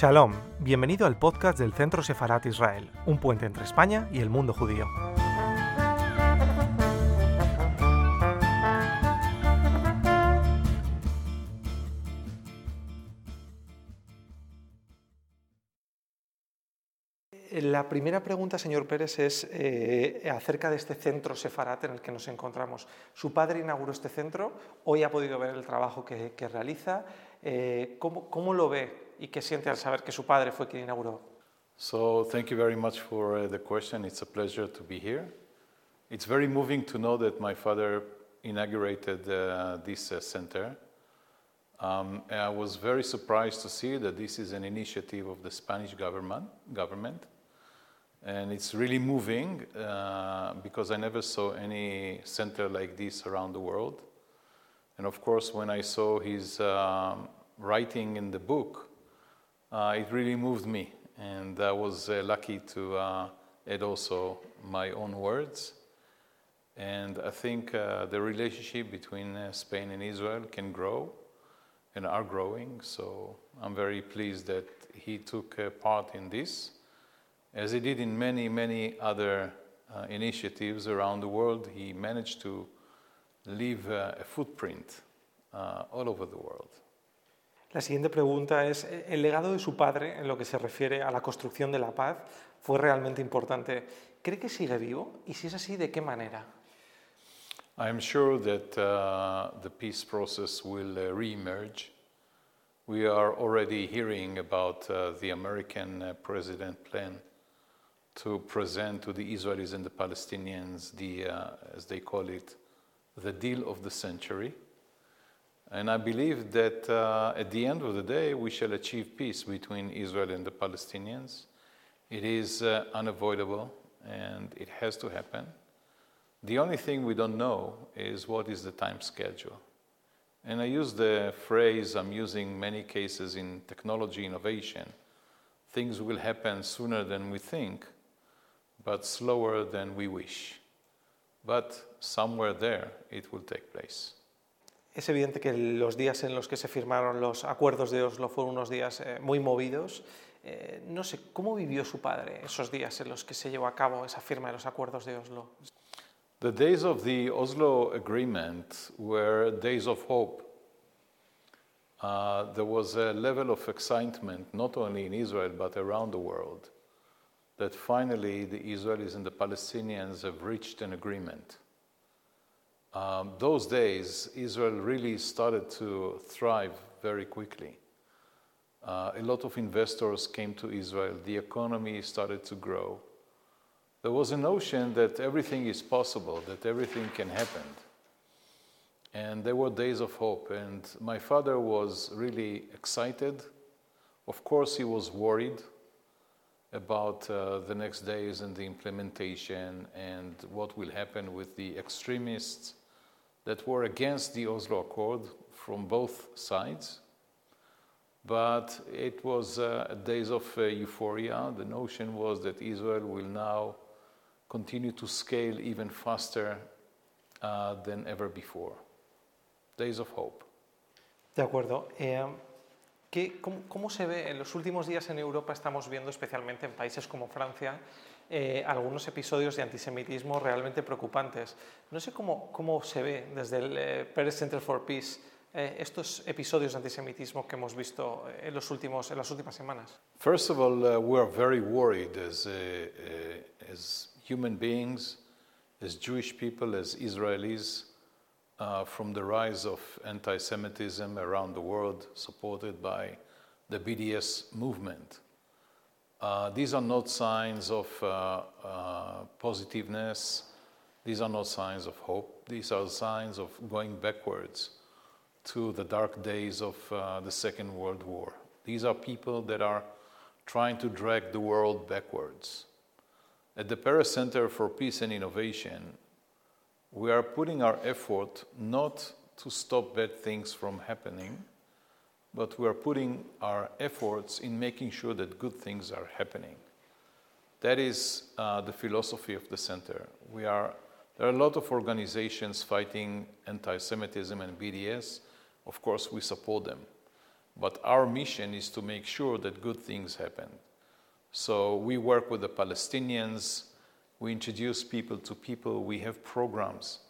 Shalom, bienvenido al podcast del Centro Sefarat Israel, un puente entre España y el mundo judío. La primera pregunta, señor Pérez, es eh, acerca de este centro Sefarat en el que nos encontramos. Su padre inauguró este centro, hoy ha podido ver el trabajo que, realiza. Eh, ¿cómo, ¿Cómo lo ve y qué siente al saber que su padre fue quien inauguró? So, thank you very much for uh, the question. It's a pleasure to be here. It's very moving to know that my father inaugurated uh, this uh, center. Um, I was very surprised to see that this is an initiative of the Spanish government. government. And it's really moving uh, because I never saw any center like this around the world. And of course, when I saw his um, writing in the book, it really moved me. And I was uh, lucky to uh, add also my own words. And I think uh, the relationship between uh, Spain and Israel can grow and are growing. So I'm very pleased that he took part in this as he did in many, many other uh, initiatives around the world, he managed to leave uh, a footprint uh, all over the world. La siguiente pregunta es, ¿el legado de su padre en lo que se refiere a la construcción de la paz fue realmente importante? ¿Cree que sigue vivo? Y si es así, ¿de qué manera? I'm sure that uh, the peace process will uh, re-emerge. We are already hearing about uh, the American uh, president plan to present to the Israelis and the Palestinians the, uh, as they call it, the deal of the century. And I believe that uh, at the end of the day, we shall achieve peace between Israel and the Palestinians. It is uh, unavoidable and it has to happen. The only thing we don't know is what is the time schedule. And I use the phrase I'm using many cases in technology innovation things will happen sooner than we think but slower than we wish. But somewhere there it will take place. Es evidente que los días en los que se firmaron los acuerdos de Oslo fueron unos días eh, muy movidos. Eh, no sé, ¿cómo vivió su padre esos días en los que se llevó a cabo esa firma de los acuerdos de Oslo? The days of the Oslo Agreement were days of hope. Uh, there was a level of excitement not only in Israel but around the world. that finally the Israelis and the Palestinians have reached an agreement. Um, those days, Israel really started to thrive very quickly. Uh, a lot of investors came to Israel, the economy started to grow. There was a notion that everything is possible, that everything can happen. And there were days of hope, and my father was really excited. Of course, he was worried about uh, the next days and the implementation and what will happen with the extremists that were against the Oslo Accord from both sides. But it was uh, days of uh, euphoria. The notion was that Israel will now continue to scale even faster uh, than ever before. Days of hope. De acuerdo. Eh, ¿Qué, cómo, cómo, se ve en los últimos días en Europa? Estamos viendo, especialmente en países como Francia, eh, algunos episodios de antisemitismo realmente preocupantes. No sé cómo, cómo se ve desde el eh, Center for Peace eh, estos episodios de antisemitismo que hemos visto en, los últimos, en las últimas semanas. First of all, uh, we are very worried as, uh, uh, as human beings, as Jewish people, as Israelis. uh, from the rise of anti Semitism around the world, supported by the BDS movement. Uh, these are not signs of uh, uh, positiveness, these are not signs of hope, these are signs of going backwards to the dark days of uh, the Second World War. These are people that are trying to drag the world backwards. At the Peres Center for Peace and Innovation, we are putting our effort not to stop bad things from happening, but we are putting our efforts in making sure that good things are happening. That is uh, the philosophy of the center. We are, there are a lot of organizations fighting anti Semitism and BDS. Of course, we support them. But our mission is to make sure that good things happen. So we work with the Palestinians, we introduce people to people, we have programs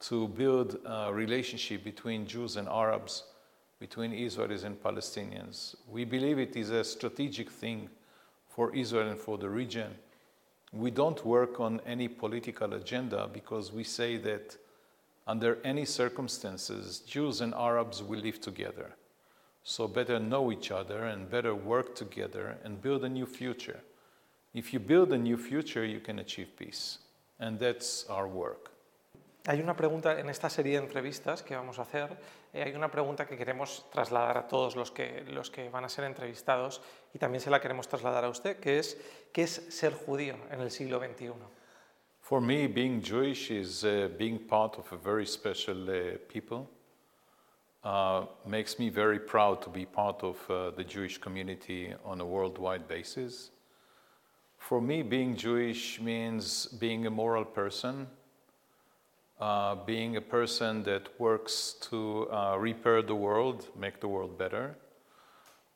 to build a relationship between Jews and Arabs, between Israelis and Palestinians. We believe it is a strategic thing for Israel and for the region. We don't work on any political agenda because we say that under any circumstances, Jews and Arabs will live together. So better know each other and better work together and build a new future. If you build a new future, you can achieve peace. And that's our work. Hay una pregunta en esta serie de entrevistas que vamos a hacer, eh, hay una pregunta que queremos trasladar a todos los que, los que van a ser entrevistados y también se la queremos trasladar a usted, que es ¿qué es ser judío en el siglo XXI? For me, being Jewish is uh, being part of a very special uh, people. Uh, makes me very proud to be part of uh, the Jewish community on a worldwide basis. For me, being Jewish means being a moral person, uh, being a person that works to uh, repair the world, make the world better.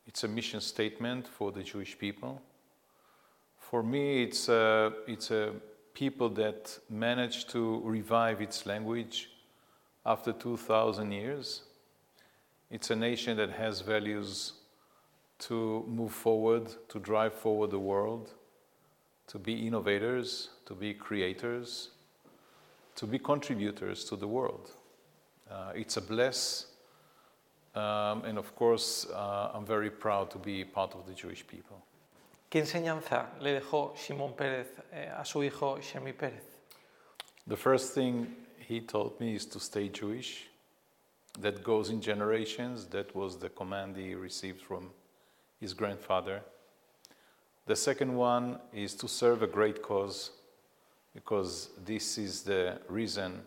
It's a mission statement for the Jewish people. For me, it's a, it's a people that managed to revive its language after 2,000 years. It's a nation that has values to move forward, to drive forward the world, to be innovators, to be creators, to be contributors to the world. Uh, it's a bless, um, and of course, uh, I'm very proud to be part of the Jewish people. ¿Qué enseñanza le dejó Simón Peres eh, a su hijo Chemi Peres? The first thing he told me is to stay Jewish. That goes in generations. That was the command he received from his grandfather. The second one is to serve a great cause, because this is the reason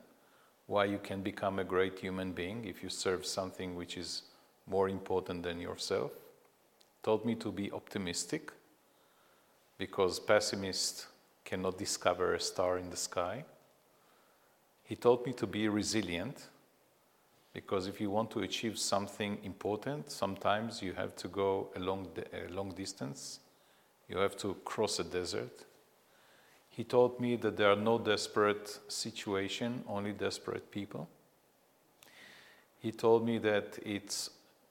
why you can become a great human being if you serve something which is more important than yourself. Told me to be optimistic because pessimists cannot discover a star in the sky. He taught me to be resilient because if you want to achieve something important, sometimes you have to go a long, a long distance, you have to cross a desert. He taught me that there are no desperate situations, only desperate people. He told me that it's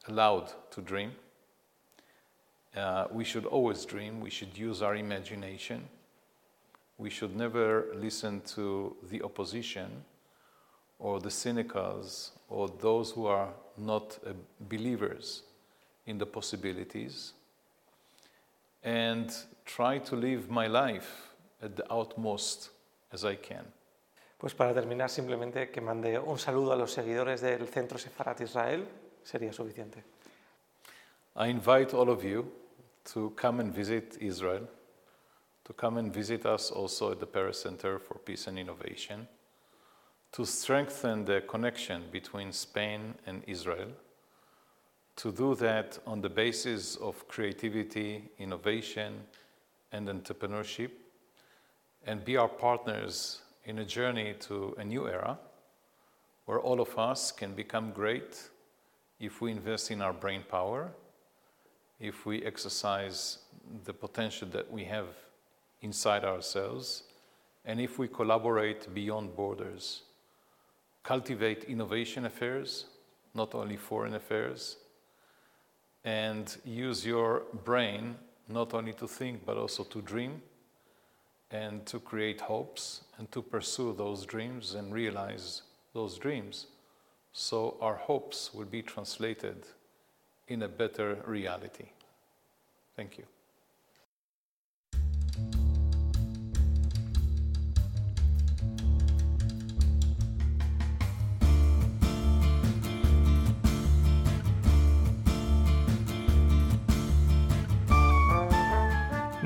allowed to dream. Uh, we should always dream, we should use our imagination, we should never listen to the opposition or the cynicals or those who are not uh, believers in the possibilities, and try to live my life at the utmost as I can. Pues para terminar, simplemente que mande un saludo a los seguidores del Centro Sefarad Israel sería suficiente. I invite all of you to come and visit Israel, to come and visit us also at the Peres Center for Peace and Innovation, to strengthen the connection between Spain and Israel, to do that on the basis of creativity, innovation, and entrepreneurship, and be our partners in a journey to a new era where all of us can become great if we invest in our brain power if we exercise the potential that we have inside ourselves, and if we collaborate beyond borders, cultivate innovation affairs, not only foreign affairs, and use your brain not only to think but also to dream and to create hopes and to pursue those dreams and realize those dreams. So our hopes will be translated in a better reality. Thank you.